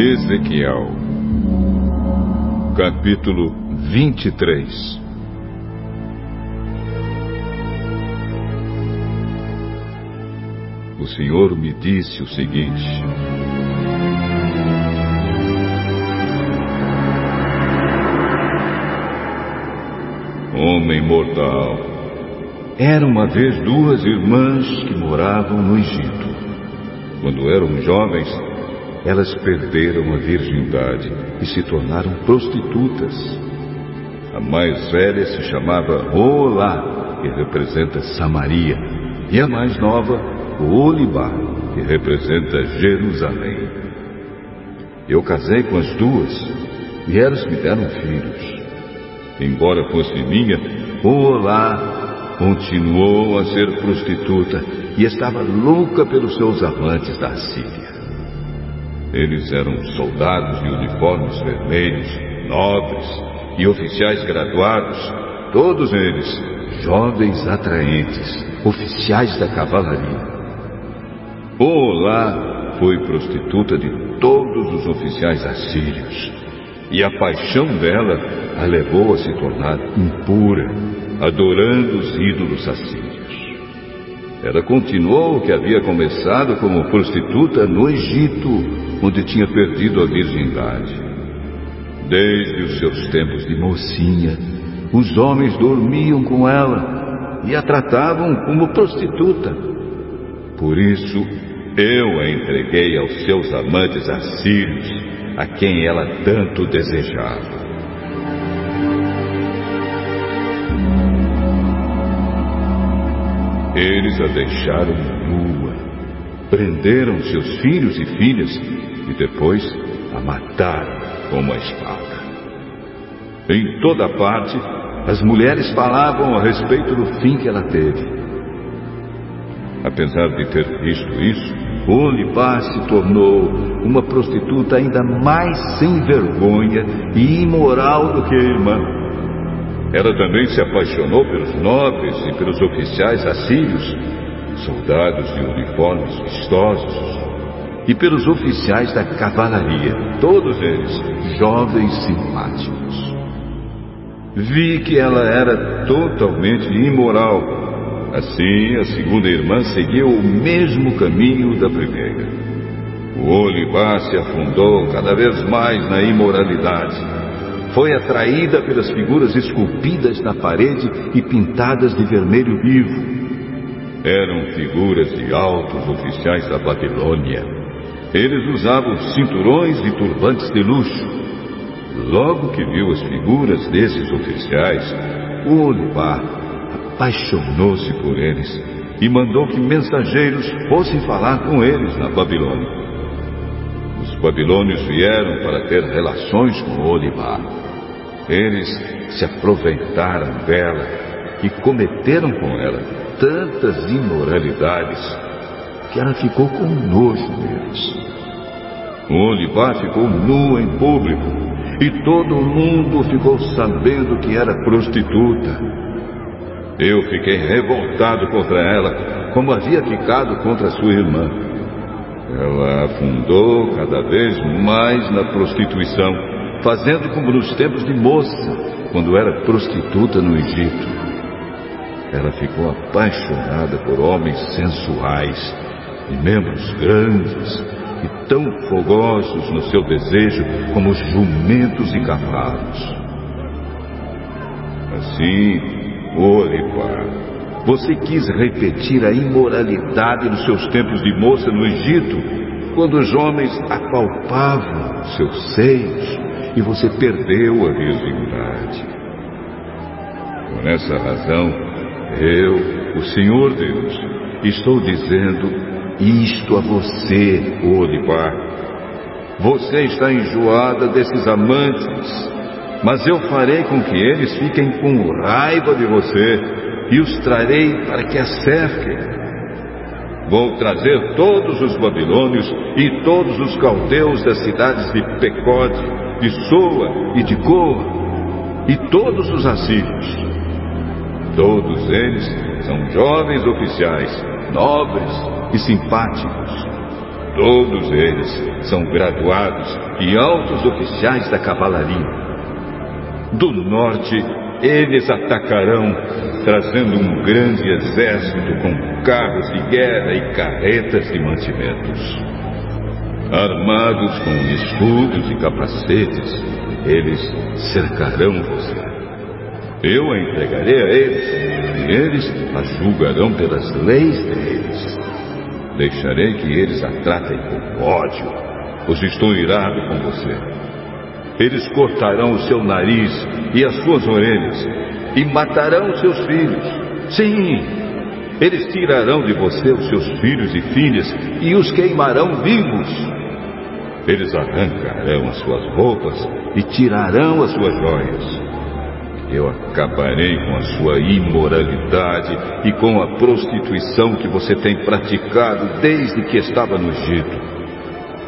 Ezequiel, capítulo 23 O Senhor me disse o seguinte: Homem mortal, era uma vez duas irmãs que moravam no Egito. Quando eram jovens, elas perderam a virgindade e se tornaram prostitutas. A mais velha se chamava Olá, que representa Samaria, e a mais nova, Olibá, que representa Jerusalém. Eu casei com as duas e elas me deram filhos. Embora fosse minha, Olá continuou a ser prostituta e estava louca pelos seus amantes da Síria. Eles eram soldados de uniformes vermelhos, nobres e oficiais graduados, todos eles jovens atraentes, oficiais da cavalaria. Olá foi prostituta de todos os oficiais assírios, e a paixão dela a levou a se tornar impura, adorando os ídolos assírios. Ela continuou o que havia começado como prostituta no Egito, onde tinha perdido a virgindade. Desde os seus tempos de mocinha, os homens dormiam com ela e a tratavam como prostituta. Por isso, eu a entreguei aos seus amantes assírios, a quem ela tanto desejava. Eles a deixaram nua, prenderam seus filhos e filhas e depois a mataram com uma espada. Em toda parte, as mulheres falavam a respeito do fim que ela teve. Apesar de ter visto isso, Olipá se tornou uma prostituta ainda mais sem vergonha e imoral do que a irmã. Ela também se apaixonou pelos nobres e pelos oficiais assírios, soldados de uniformes vistosos, e pelos oficiais da cavalaria, todos eles jovens simpáticos. Vi que ela era totalmente imoral. Assim, a segunda irmã seguiu o mesmo caminho da primeira. O Olivá se afundou cada vez mais na imoralidade foi atraída pelas figuras esculpidas na parede e pintadas de vermelho vivo. Eram figuras de altos oficiais da Babilônia. Eles usavam cinturões e turbantes de luxo. Logo que viu as figuras desses oficiais, o Olivar apaixonou-se por eles e mandou que mensageiros fossem falar com eles na Babilônia. Os babilônios vieram para ter relações com Olivar. Eles se aproveitaram dela e cometeram com ela tantas imoralidades que ela ficou com nojo deles. Olivar ficou nu em público e todo mundo ficou sabendo que era prostituta. Eu fiquei revoltado contra ela, como havia ficado contra sua irmã. Ela afundou cada vez mais na prostituição fazendo como nos tempos de moça, quando era prostituta no Egito. Ela ficou apaixonada por homens sensuais e membros grandes e tão fogosos no seu desejo como os jumentos e cavalos. Assim, Oripa, você quis repetir a imoralidade dos seus tempos de moça no Egito, quando os homens apalpavam seus seios e você perdeu a virgindade. Por essa razão, eu, o Senhor Deus, estou dizendo isto a você, Odipá. Você está enjoada desses amantes, mas eu farei com que eles fiquem com raiva de você e os trarei para que a cerquem. Vou trazer todos os babilônios e todos os caldeus das cidades de Pecode de Soa e de Goa, e todos os assírios. Todos eles são jovens oficiais, nobres e simpáticos. Todos eles são graduados e altos oficiais da cavalaria. Do norte, eles atacarão, trazendo um grande exército com carros de guerra e carretas de mantimentos. Armados com escudos e capacetes, eles cercarão você. Eu a entregarei a eles, e eles a julgarão pelas leis deles. Deixarei que eles a tratem com ódio, pois estou irado com você. Eles cortarão o seu nariz e as suas orelhas, e matarão os seus filhos. Sim, eles tirarão de você os seus filhos e filhas e os queimarão vivos. Eles arrancarão as suas roupas e tirarão as suas joias eu acabarei com a sua imoralidade e com a prostituição que você tem praticado desde que estava no Egito.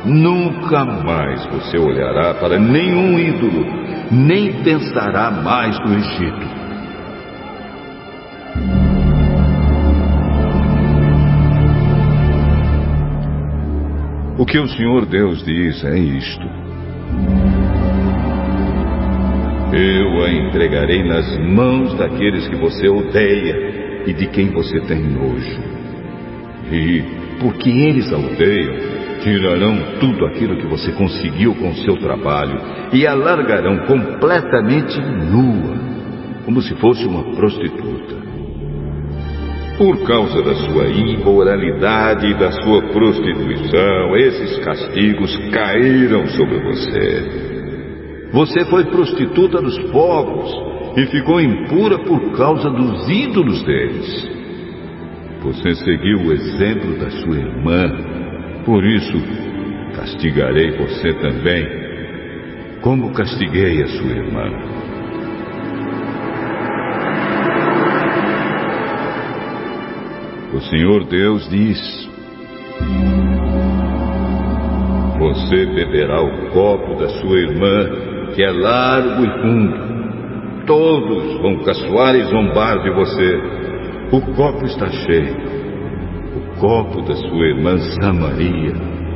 Nunca mais você olhará para nenhum ídolo, nem pensará mais no Egito. O que o Senhor Deus diz é isto. Eu a entregarei nas mãos daqueles que você odeia e de quem você tem nojo. E, porque eles a odeiam, tirarão tudo aquilo que você conseguiu com seu trabalho e a largarão completamente nua, como se fosse uma prostituta. Por causa da sua imoralidade e da sua prostituição, esses castigos caíram sobre você. Você foi prostituta dos povos e ficou impura por causa dos ídolos deles. Você seguiu o exemplo da sua irmã, por isso castigarei você também, como castiguei a sua irmã. O Senhor Deus diz: Você beberá o copo da sua irmã que é largo e fundo. Todos vão caçoar e zombar de você. O copo está cheio. O copo da sua irmã Samaria,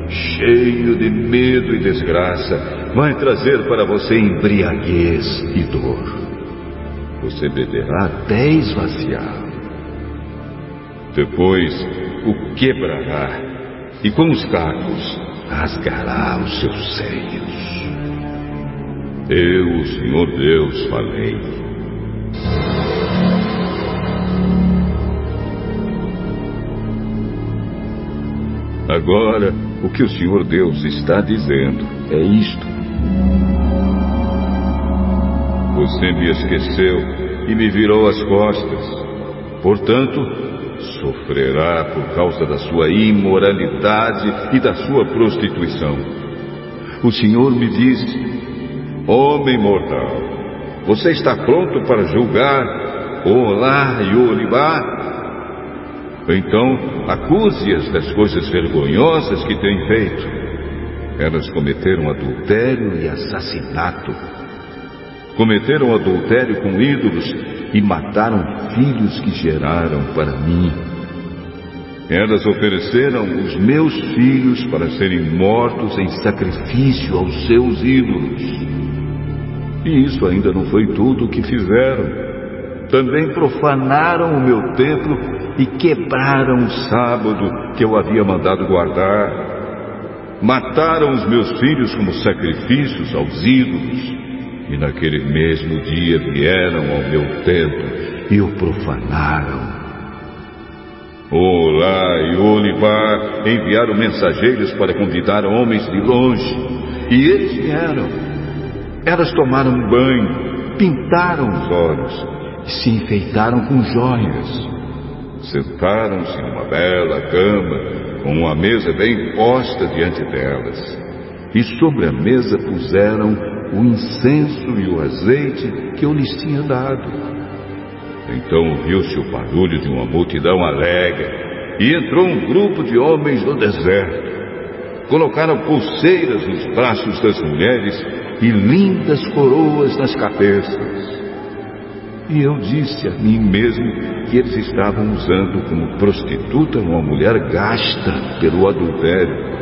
cheio de medo e desgraça, vai trazer para você embriaguez e dor. Você beberá até esvaziar. Depois o quebrará e com os cacos rasgará os seus seios. Eu, o Senhor Deus, falei. Agora, o que o Senhor Deus está dizendo é isto. Você me esqueceu e me virou as costas. Portanto, sofrerá por causa da sua imoralidade e da sua prostituição. O Senhor me disse: Homem mortal, você está pronto para julgar Olá e Olibá? Então, acuse-as das coisas vergonhosas que têm feito. Elas cometeram adultério e assassinato. Cometeram adultério com ídolos e mataram filhos que geraram para mim. Elas ofereceram os meus filhos para serem mortos em sacrifício aos seus ídolos. E isso ainda não foi tudo o que fizeram. Também profanaram o meu templo e quebraram o sábado que eu havia mandado guardar. Mataram os meus filhos como sacrifícios aos ídolos. E naquele mesmo dia vieram ao meu templo e o profanaram. Olá e Olivá enviaram mensageiros para convidar homens de longe. E eles vieram. Elas tomaram banho, pintaram os olhos e se enfeitaram com joias. Sentaram-se numa bela cama, com uma mesa bem posta diante delas. E sobre a mesa puseram o incenso e o azeite que eu lhes tinha dado. Então ouviu-se o barulho de uma multidão alegre, e entrou um grupo de homens no deserto. Colocaram pulseiras nos braços das mulheres e lindas coroas nas cabeças. E eu disse a mim mesmo que eles estavam usando como prostituta uma mulher gasta pelo adultério.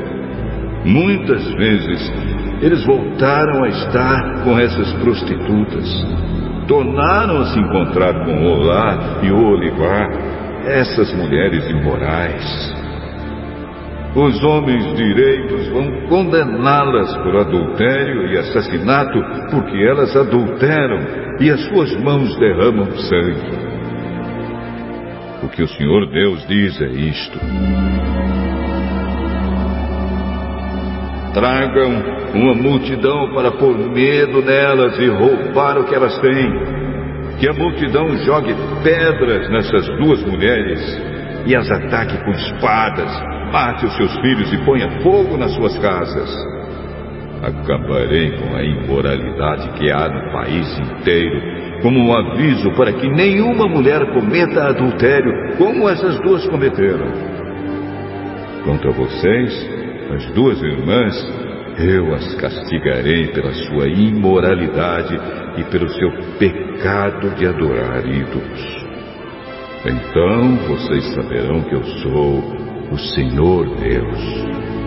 Muitas vezes eles voltaram a estar com essas prostitutas. Tornaram a se encontrar com Olá e Olivar, essas mulheres imorais. Os homens direitos vão condená-las por adultério e assassinato, porque elas adulteram e as suas mãos derramam sangue. O que o Senhor Deus diz é isto: Tragam uma multidão para pôr medo nelas e roubar o que elas têm. Que a multidão jogue pedras nessas duas mulheres e as ataque com espadas Mate os seus filhos e ponha fogo nas suas casas. Acabarei com a imoralidade que há no país inteiro, como um aviso para que nenhuma mulher cometa adultério, como essas duas cometeram. Quanto a vocês, as duas irmãs, eu as castigarei pela sua imoralidade e pelo seu pecado de adorar ídolos. Então vocês saberão que eu sou o Senhor Deus.